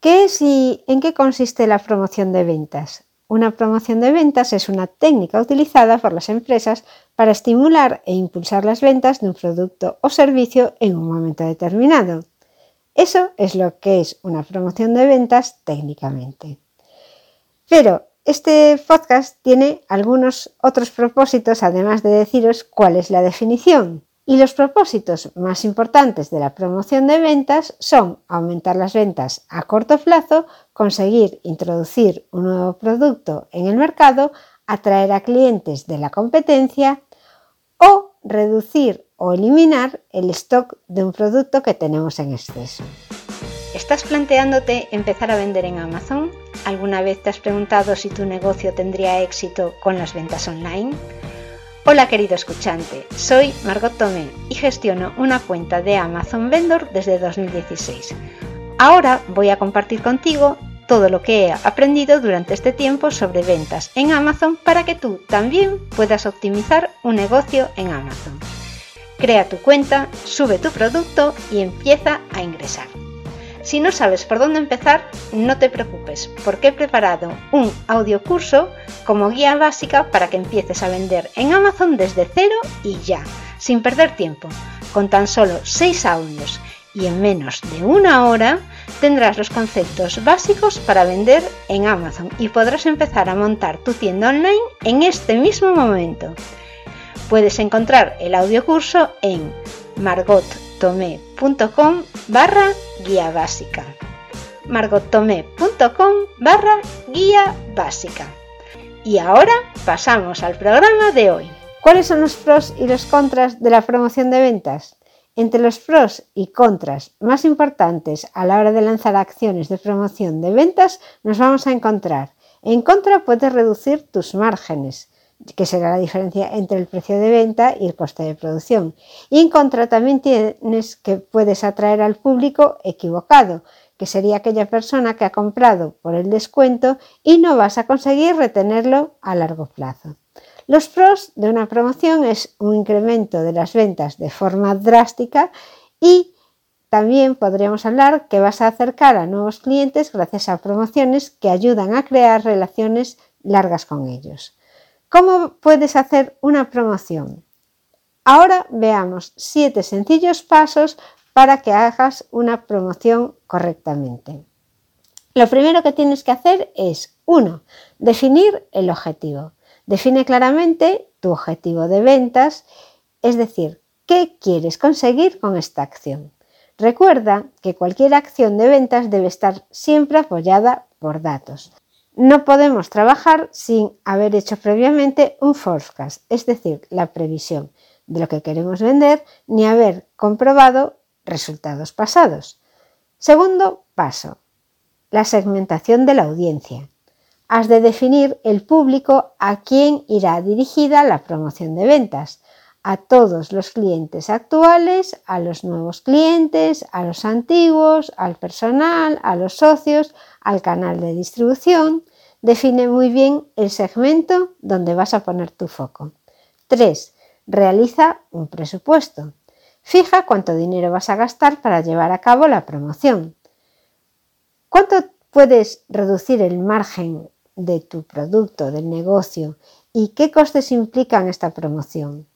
¿Qué es y en qué consiste la promoción de ventas? Una promoción de ventas es una técnica utilizada por las empresas para estimular e impulsar las ventas de un producto o servicio en un momento determinado. Eso es lo que es una promoción de ventas técnicamente. Pero este podcast tiene algunos otros propósitos, además de deciros cuál es la definición. Y los propósitos más importantes de la promoción de ventas son aumentar las ventas a corto plazo, conseguir introducir un nuevo producto en el mercado, atraer a clientes de la competencia o reducir o eliminar el stock de un producto que tenemos en exceso. ¿Estás planteándote empezar a vender en Amazon? ¿Alguna vez te has preguntado si tu negocio tendría éxito con las ventas online? Hola querido escuchante, soy Margot Tomé y gestiono una cuenta de Amazon Vendor desde 2016. Ahora voy a compartir contigo todo lo que he aprendido durante este tiempo sobre ventas en Amazon para que tú también puedas optimizar un negocio en Amazon. Crea tu cuenta, sube tu producto y empieza a ingresar. Si no sabes por dónde empezar, no te preocupes, porque he preparado un audio curso como guía básica para que empieces a vender en Amazon desde cero y ya, sin perder tiempo. Con tan solo 6 audios y en menos de una hora tendrás los conceptos básicos para vender en Amazon y podrás empezar a montar tu tienda online en este mismo momento. Puedes encontrar el audio curso en margottomé.com barra guía básica. margottomé.com barra guía básica. Y ahora pasamos al programa de hoy. ¿Cuáles son los pros y los contras de la promoción de ventas? Entre los pros y contras más importantes a la hora de lanzar acciones de promoción de ventas nos vamos a encontrar. En contra puedes reducir tus márgenes que será la diferencia entre el precio de venta y el coste de producción. Y en contra también tienes que puedes atraer al público equivocado, que sería aquella persona que ha comprado por el descuento y no vas a conseguir retenerlo a largo plazo. Los pros de una promoción es un incremento de las ventas de forma drástica y también podríamos hablar que vas a acercar a nuevos clientes gracias a promociones que ayudan a crear relaciones largas con ellos. ¿Cómo puedes hacer una promoción? Ahora veamos siete sencillos pasos para que hagas una promoción correctamente. Lo primero que tienes que hacer es, uno, definir el objetivo. Define claramente tu objetivo de ventas, es decir, qué quieres conseguir con esta acción. Recuerda que cualquier acción de ventas debe estar siempre apoyada por datos. No podemos trabajar sin haber hecho previamente un forecast, es decir, la previsión de lo que queremos vender, ni haber comprobado resultados pasados. Segundo paso, la segmentación de la audiencia. Has de definir el público a quien irá dirigida la promoción de ventas, a todos los clientes actuales, a los nuevos clientes, a los antiguos, al personal, a los socios, al canal de distribución, define muy bien el segmento donde vas a poner tu foco. 3. Realiza un presupuesto. Fija cuánto dinero vas a gastar para llevar a cabo la promoción. ¿Cuánto puedes reducir el margen de tu producto, del negocio y qué costes implican esta promoción?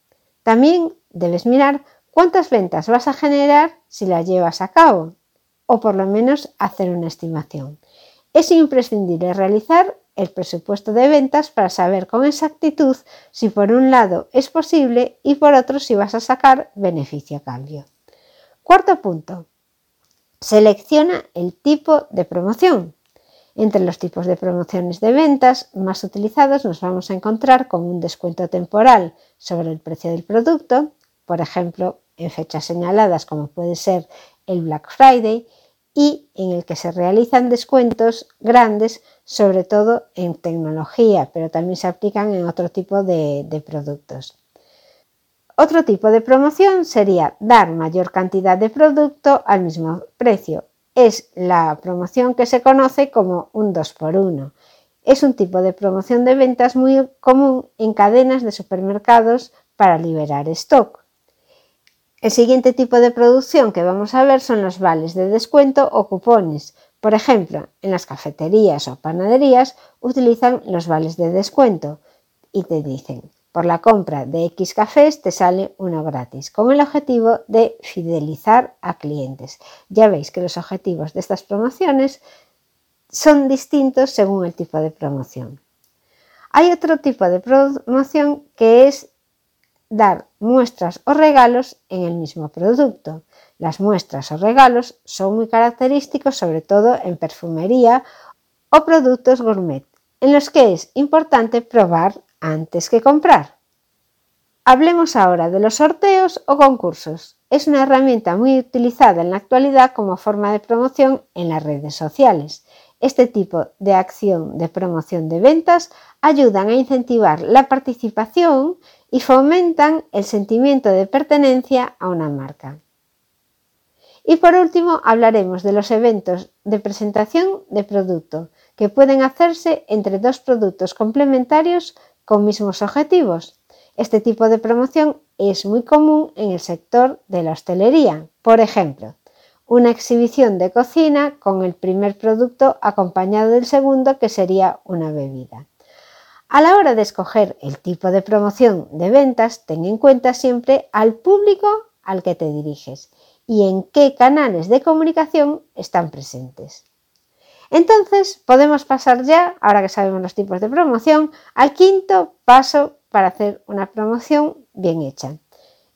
También debes mirar cuántas ventas vas a generar si la llevas a cabo o por lo menos hacer una estimación. Es imprescindible realizar el presupuesto de ventas para saber con exactitud si por un lado es posible y por otro si vas a sacar beneficio a cambio. Cuarto punto. Selecciona el tipo de promoción. Entre los tipos de promociones de ventas más utilizados nos vamos a encontrar con un descuento temporal sobre el precio del producto, por ejemplo, en fechas señaladas como puede ser el Black Friday, y en el que se realizan descuentos grandes, sobre todo en tecnología, pero también se aplican en otro tipo de, productos. Otro tipo de promoción sería dar mayor cantidad de producto al mismo precio. Es la promoción que se conoce como un 2x1. Es un tipo de promoción de ventas muy común en cadenas de supermercados para liberar stock. El siguiente tipo de producción que vamos a ver son los vales de descuento o cupones, Por ejemplo, en las cafeterías o panaderías utilizan los vales de descuento y te dicen, por la compra de X cafés te sale uno gratis, con el objetivo de fidelizar a clientes. Ya veis que los objetivos de estas promociones son distintos según el tipo de promoción. Hay otro tipo de promoción que es dar muestras o regalos en el mismo producto. Las muestras o regalos son muy característicos sobre todo en perfumería o productos gourmet, en los que es importante probar antes que comprar. Hablemos ahora de los sorteos o concursos. Es una herramienta muy utilizada en la actualidad como forma de promoción en las redes sociales. Este tipo de acción de promoción de ventas ayudan a incentivar la participación y fomentan el sentimiento de pertenencia a una marca. Y por último hablaremos de los eventos de presentación de producto que pueden hacerse entre dos productos complementarios con mismos objetivos. Este tipo de promoción es muy común en el sector de la hostelería. Por ejemplo, una exhibición de cocina con el primer producto acompañado del segundo que sería una bebida. A la hora de escoger el tipo de promoción de ventas, ten en cuenta siempre al público al que te diriges y en qué canales de comunicación están presentes. Entonces podemos pasar ya, ahora que sabemos los tipos de promoción, al quinto paso para hacer una promoción bien hecha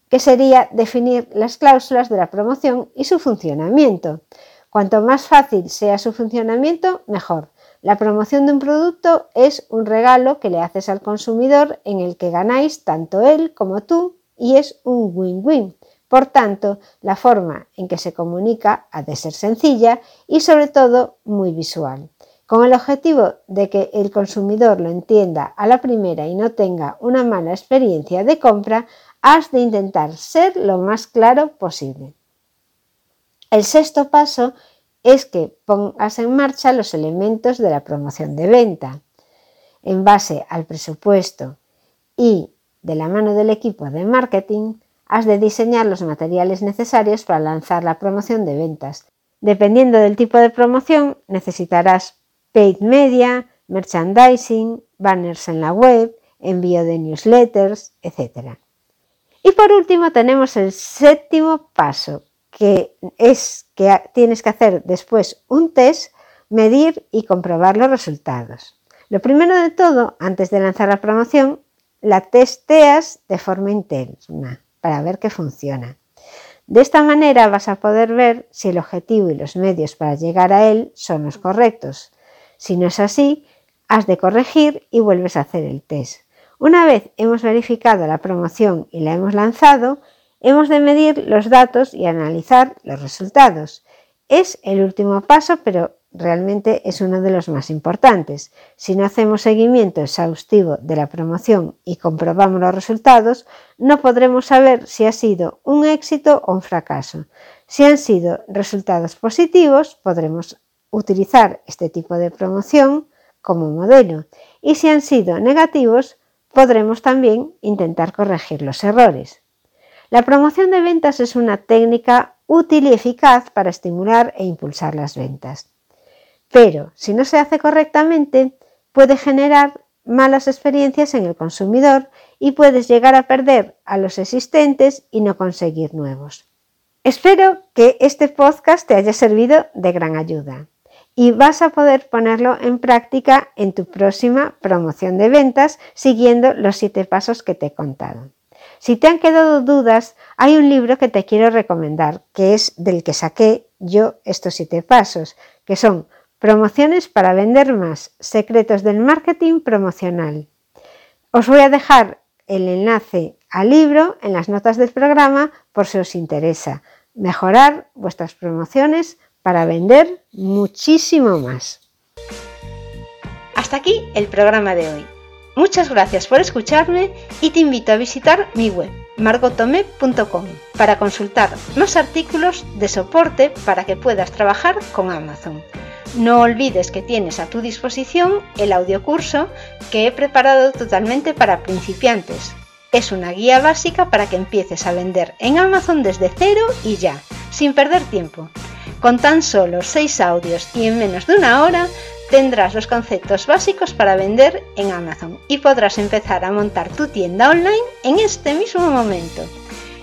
que sería definir las cláusulas de la promoción y su funcionamiento. Cuanto más fácil sea su funcionamiento, mejor. La promoción de un producto es un regalo que le haces al consumidor en el que ganáis tanto él como tú y es un win-win. Por tanto, la forma en que se comunica ha de ser sencilla y sobre todo muy visual. Con el objetivo de que el consumidor lo entienda a la primera y no tenga una mala experiencia de compra, has de intentar ser lo más claro posible. El sexto paso es que pongas en marcha los elementos de la promoción de venta. En base al presupuesto y de la mano del equipo de marketing, has de diseñar los materiales necesarios para lanzar la promoción de ventas. Dependiendo del tipo de promoción, necesitarás paid media, merchandising, banners en la web, envío de newsletters, etc. Y por último tenemos el séptimo paso, que es que tienes que hacer después un test, medir y comprobar los resultados. Lo primero de todo, antes de lanzar la promoción, la testeas de forma interna para ver que funciona. De esta manera vas a poder ver si el objetivo y los medios para llegar a él son los correctos. Si no es así, has de corregir y vuelves a hacer el test. Una vez hemos verificado la promoción y la hemos lanzado, hemos de medir los datos y analizar los resultados. Es el último paso, pero realmente es uno de los más importantes. Si no hacemos seguimiento exhaustivo de la promoción y comprobamos los resultados, no podremos saber si ha sido un éxito o un fracaso. Si han sido resultados positivos, podremos utilizar este tipo de promoción como modelo y si han sido negativos, podremos también intentar corregir los errores. La promoción de ventas es una técnica útil y eficaz para estimular e impulsar las ventas. Pero si no se hace correctamente, puede generar malas experiencias en el consumidor y puedes llegar a perder a los existentes y no conseguir nuevos. Espero que este podcast te haya servido de gran ayuda y vas a poder ponerlo en práctica en tu próxima promoción de ventas siguiendo los siete pasos que te he contado. Si te han quedado dudas, hay un libro que te quiero recomendar, que es del que saqué yo estos siete pasos, que son Promociones para vender más, secretos del marketing promocional. Os voy a dejar el enlace al libro en las notas del programa por si os interesa mejorar vuestras promociones para vender muchísimo más. Hasta aquí el programa de hoy. Muchas gracias por escucharme y te invito a visitar mi web margotome.com para consultar más artículos de soporte para que puedas trabajar con Amazon. No olvides que tienes a tu disposición el audiocurso que he preparado totalmente para principiantes. Es una guía básica para que empieces a vender en Amazon desde cero y ya, sin perder tiempo. Con tan solo 6 audios y en menos de una hora tendrás los conceptos básicos para vender en Amazon y podrás empezar a montar tu tienda online en este mismo momento.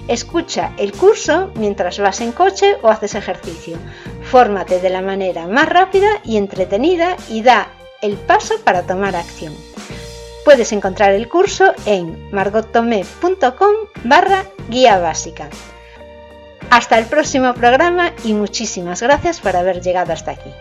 Escucha el curso mientras vas en coche o haces ejercicio. Fórmate de la manera más rápida y entretenida y da el paso para tomar acción. Puedes encontrar el curso en margottomé.com barra guía básica. Hasta el próximo programa y muchísimas gracias por haber llegado hasta aquí.